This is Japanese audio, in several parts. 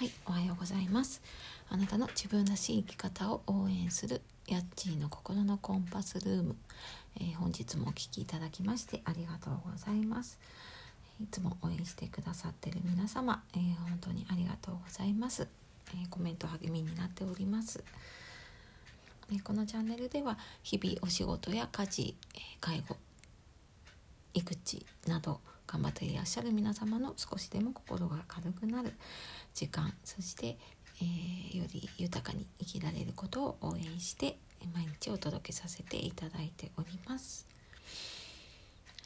はい、おはようございます。あなたの自分らしい生き方を応援するヤッチーの心のコンパスルーム、えー、本日もお聴きいただきましてありがとうございます。いつも応援してくださってる皆様、えー、本当にありがとうございます。えー、コメント励みになっております。えこのチャンネルでは日々お仕事や家事、え介護、育児など頑張っていらっしゃる皆様の少しでも心が軽くなる時間そして、えー、より豊かに生きられることを応援して毎日お届けさせていただいております。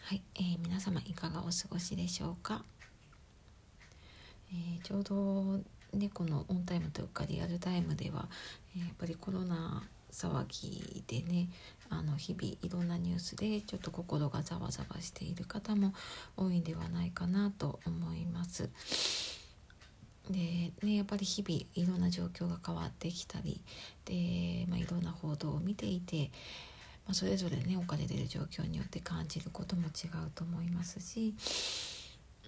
はい、えー、皆様いかがお過ごしでしょうか？えー、ちょうどねこのオンタイムというかリアルタイムでは、えやっぱりコロナ騒ぎでねあの日々いろんなニュースでちょっと心がざわざわしている方も多いんではないかなと思います。でねやっぱり日々いろんな状況が変わってきたりで、まあ、いろんな報道を見ていて、まあ、それぞれね置かれてる状況によって感じることも違うと思いますし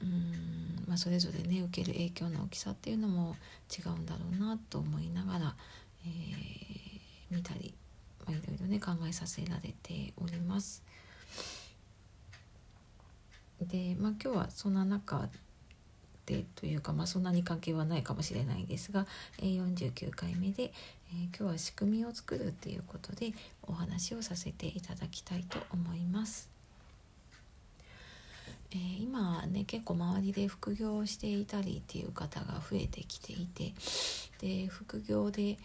うん、まあ、それぞれね受ける影響の大きさっていうのも違うんだろうなと思いながら、えー、見たり、まあ、いろいろね考えさせられております。で、まあ、今日はそんな中でというか、まあ、そんなに関係はないかもしれないですが、49回目で、えー、今日は仕組みを作るっていうことでお話をさせていただきたいと思います。えー、今ね結構周りで副業をしていたりっていう方が増えてきていてで副業で、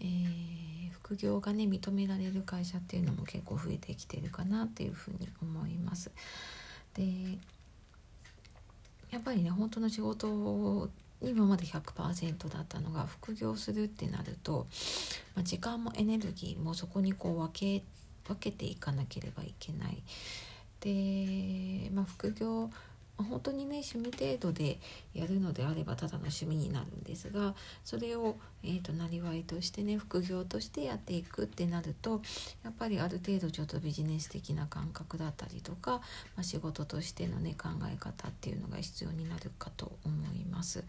えー、副業がね認められる会社っていうのも結構増えてきてるかなっていうふうに思います。でやっぱりね本当の仕事今まで100%だったのが副業するってなると、まあ、時間もエネルギーもそこにこう分け分けていかなければいけない。で、まあ、副業本当にね趣味程度でやるのであればただの趣味になるんですがそれを、えーと、なりわいとしてね副業としてやっていくってなるとやっぱりある程度ちょっとビジネス的な感覚だったりとか、まあ、仕事としてのね考え方っていうのが必要になるかと思います。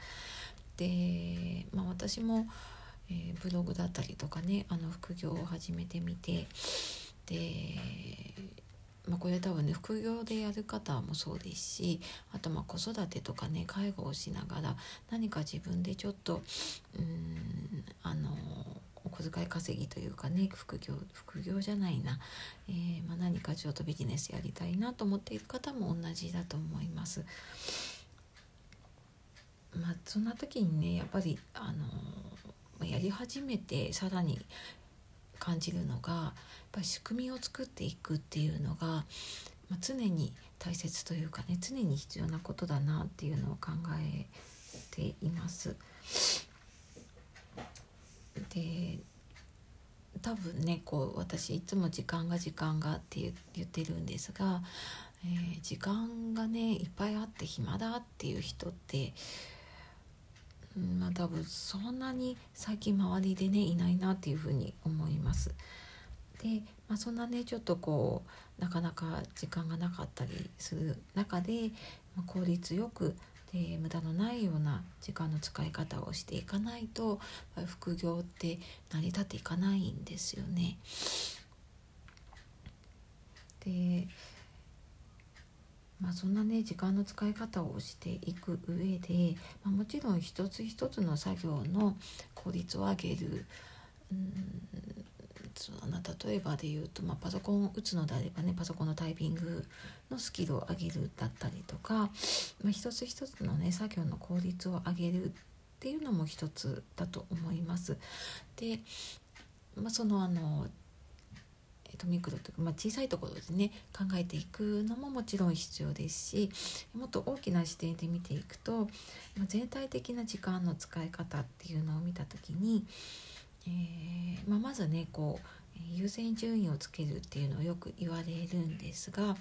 で、まあ、私も、えー、ブログだったりとかねあの副業を始めてみてでまあ、これ多分ね副業でやる方もそうですしあとまあ子育てとかね介護をしながら何か自分でちょっとうんあのお小遣い稼ぎというかね副業副業じゃないな、えー、まあ、何かちょっとビジネスやりたいなと思っている方も同じだと思います。まあ、そんな時にねやっぱりあのやり始めてさらに感じるのがやっぱり仕組みを作っていくっていうのが、まあ、常に大切というかね常に必要なことだなっていうのを考えています。で多分ねこう私いつも時間が時間がって言ってるんですが、えー、時間がねいっぱいあって暇だっていう人ってまあ多分そんなに最近周りでねいないなっていうふうに思います。で、まあ、そんなねちょっとこうなかなか時間がなかったりする中で、まあ、効率よくで無駄のないような時間の使い方をしていかないと副業って成り立っていかないんですよね。でまあ、そんなね時間の使い方をしていく上で、まあ、もちろん一つ一つの作業の効率を上げるうんそうな例えばで言うと、まあ、パソコンを打つのであればねパソコンのタイピングのスキルを上げるだったりとか、まあ、一つ一つのね作業の効率を上げるっていうのも一つだと思います。で、まあ、そのあの、とミクロとか、まあ、小さいところでね考えていくのももちろん必要ですしもっと大きな視点で見ていくと、まあ、全体的な時間の使い方っていうのを見た時に、えー、まあ、まずねこう優先順位をつけるっていうのをよく言われるんですが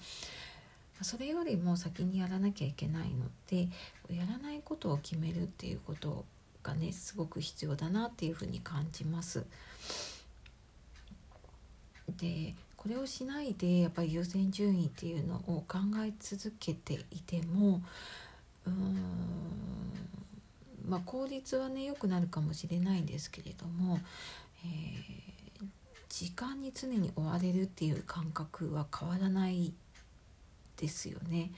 それよりも先にやらなきゃいけないのでやらないことを決めるっていうことがねすごく必要だなっていうふうに感じます。でこれをしないでやっぱり優先順位っていうのを考え続けていてもうーんまあ、効率はね良くなるかもしれないんですけれども、えー、時間に常に追われるっていう感覚は変わらないですよね。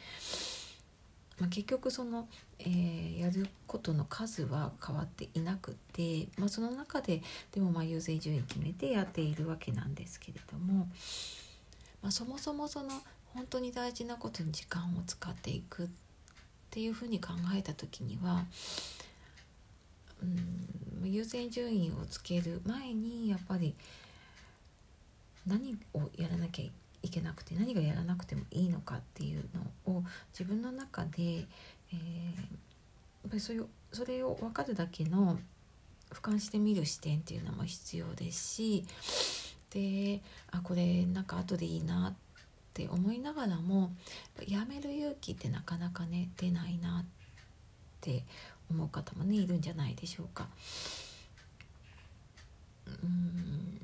まあ、結局その、えー、やることの数は変わっていなくて、まあ、その中ででもまあ優先順位決めてやっているわけなんですけれども、まあ、そもそもその本当に大事なことに時間を使っていくっていうふうに考えた時にはうん優先順位をつける前にやっぱり何をやらなきゃいいけなくて何がやらなくてもいいのかっていうのを自分の中で、えー、やっぱりそれをそれを分かるだけの俯瞰してみる視点っていうのも必要ですしであこれなんか後でいいなって思いながらもやめる勇気ってなかなかね出ないなって思う方もねいるんじゃないでしょうか。うん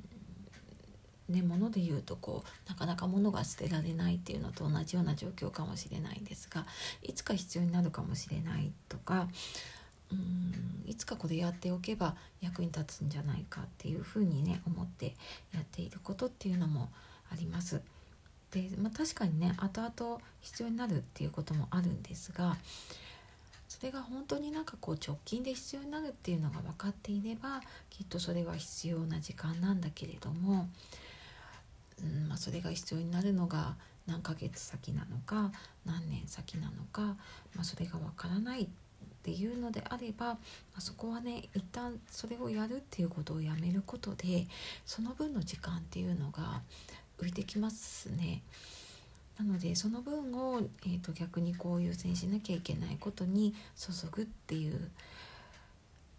ね、物で言うとこうなかなか物が捨てられないっていうのと同じような状況かもしれないんですがいつか必要になるかもしれないとかうんいつかこれやっておけば役に立つんじゃないかっていうふうにね思ってやっていることっていうのもあります。で、まあ、確かにね後々必要になるっていうこともあるんですがそれが本当になんかこう直近で必要になるっていうのが分かっていればきっとそれは必要な時間なんだけれども、うんまあ、それが必要になるのが何ヶ月先なのか何年先なのか、まあ、それが分からないっていうのであれば、まあ、そこはね一旦それをやるっていうことをやめることでその分の時間っていうのが浮いてきますね。なのでその分を、えーと、逆にこう優先しなきゃいけないことに注ぐっていう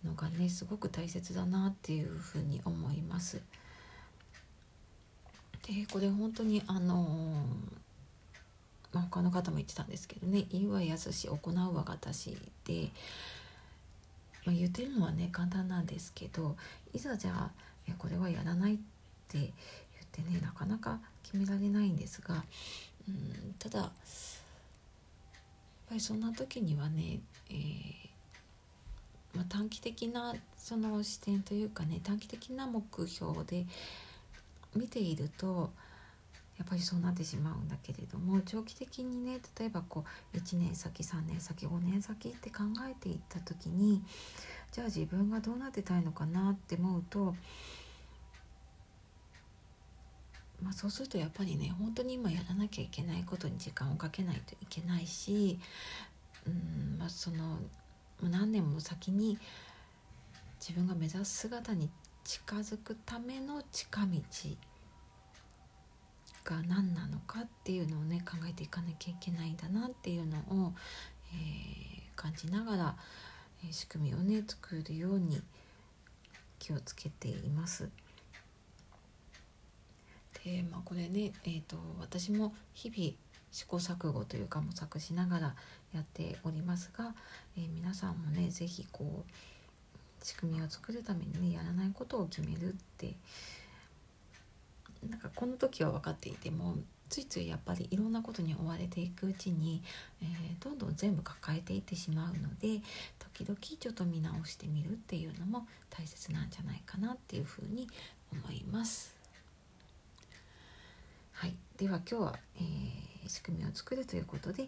のがねすごく大切だなっていうふうに思います。でこれ本当にあのー、ま、他の方も言ってたんですけどね「言うはやすし行うは私で」まあ、言ってるのはね簡単なんですけどいざじゃあこれはやらないって言ってねなかなか決められないんですがうんただやっぱりそんな時にはね、えー、まあ、短期的なその視点というかね短期的な目標で見ているとやっぱりそうなってしまうんだけれども長期的にね例えばこう1年先3年先5年先って考えていった時にじゃあ自分がどうなってたいのかなって思うとまあ、そうするとやっぱりね本当に今やらなきゃいけないことに時間をかけないといけないしうん、まあ、その何年も先に自分が目指す姿に近づくための近道が何なのかっていうのをね考えていかなきゃいけないんだなっていうのを、えー、感じながら、え、仕組みをね作るように気をつけています。でまあ、これね、えーと、私も日々試行錯誤というか模索しながらやっておりますが、えー、皆さんもね是非こう仕組みを作るためにねやらないことを決めるってなんかこの時は分かっていてもついついやっぱりいろんなことに追われていくうちに、えー、どんどん全部抱えていってしまうので時々ちょっと見直してみるっていうのも大切なんじゃないかなっていうふうに思います。はい、では今日は、えー、仕組みを作るということで、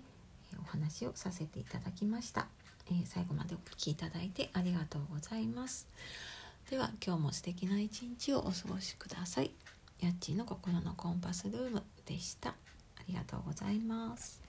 お話をさせていただきました、えー、最後までお聴きいただいてありがとうございます。では今日も素敵な一日をお過ごしください。やっちーの心のコンパスルームでした。ありがとうございます。